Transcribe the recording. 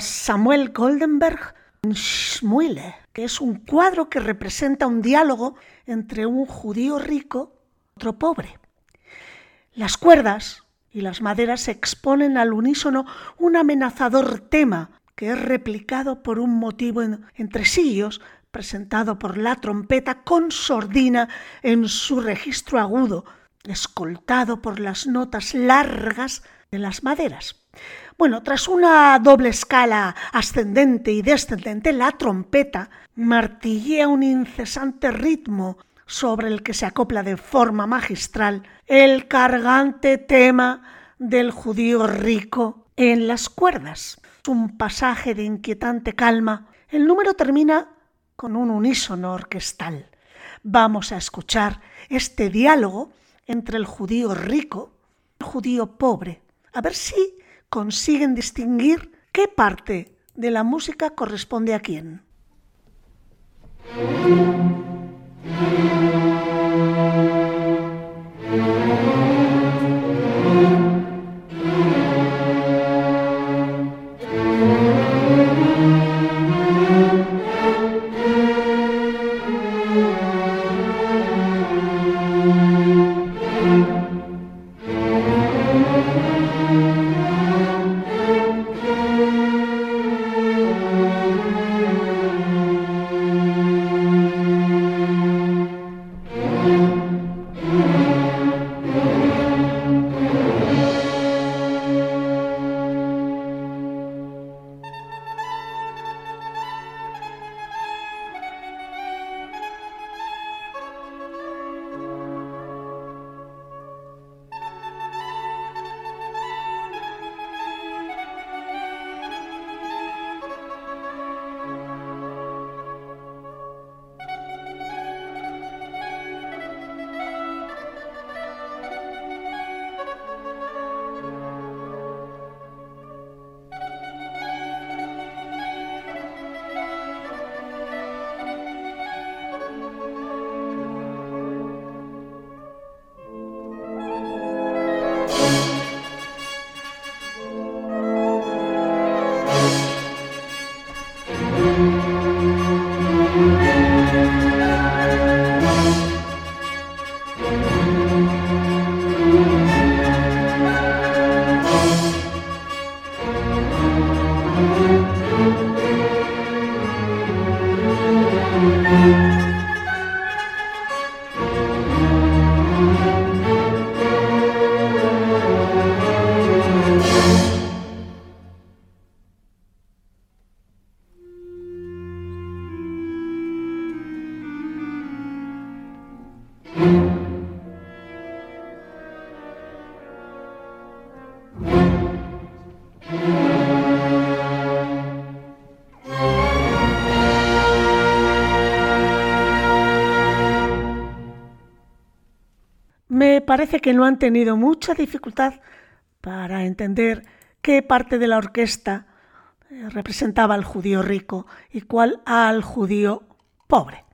Samuel Goldenberg Schmuele, que es un cuadro que representa un diálogo entre un judío rico y otro pobre. Las cuerdas y las maderas exponen al unísono un amenazador tema que es replicado por un motivo en, entre sillos presentado por la trompeta con sordina en su registro agudo, escoltado por las notas largas de las maderas. Bueno, tras una doble escala ascendente y descendente, la trompeta martillea un incesante ritmo sobre el que se acopla de forma magistral el cargante tema del judío rico en las cuerdas. Un pasaje de inquietante calma. El número termina con un unísono orquestal. Vamos a escuchar este diálogo entre el judío rico y el judío pobre. A ver si consiguen distinguir qué parte de la música corresponde a quién. thank mm -hmm. you parece que no han tenido mucha dificultad para entender qué parte de la orquesta eh, representaba al judío rico y cuál al judío pobre.